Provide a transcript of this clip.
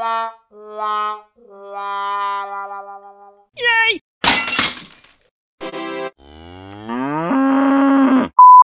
la la la.